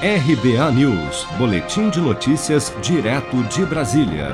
RBA News, Boletim de Notícias, direto de Brasília.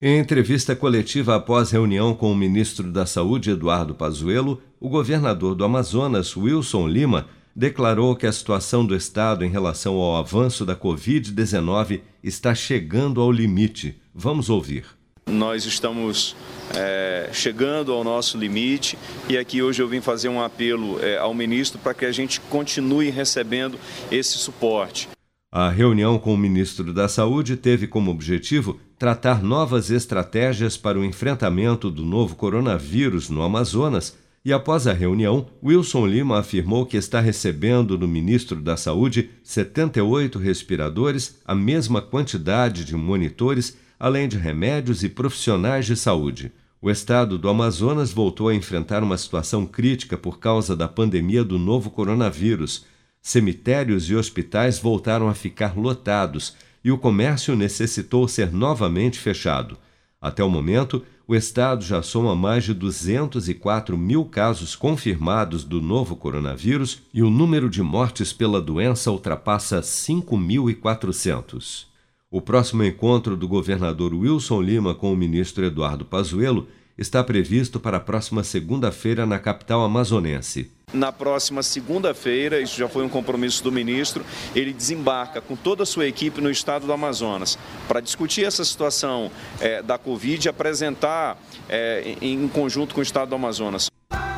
Em entrevista coletiva após reunião com o ministro da Saúde, Eduardo Pazuello, o governador do Amazonas, Wilson Lima, declarou que a situação do estado em relação ao avanço da Covid-19 está chegando ao limite. Vamos ouvir. Nós estamos é, chegando ao nosso limite e aqui hoje eu vim fazer um apelo é, ao ministro para que a gente continue recebendo esse suporte. A reunião com o ministro da Saúde teve como objetivo tratar novas estratégias para o enfrentamento do novo coronavírus no Amazonas. E após a reunião, Wilson Lima afirmou que está recebendo do ministro da Saúde 78 respiradores, a mesma quantidade de monitores além de remédios e profissionais de saúde. O estado do Amazonas voltou a enfrentar uma situação crítica por causa da pandemia do novo coronavírus. Cemitérios e hospitais voltaram a ficar lotados e o comércio necessitou ser novamente fechado. Até o momento, o estado já soma mais de 204 mil casos confirmados do novo coronavírus e o número de mortes pela doença ultrapassa 5.400. O próximo encontro do governador Wilson Lima com o ministro Eduardo Pazuello está previsto para a próxima segunda-feira na capital amazonense. Na próxima segunda-feira, isso já foi um compromisso do ministro, ele desembarca com toda a sua equipe no estado do Amazonas para discutir essa situação é, da Covid e apresentar é, em conjunto com o estado do Amazonas.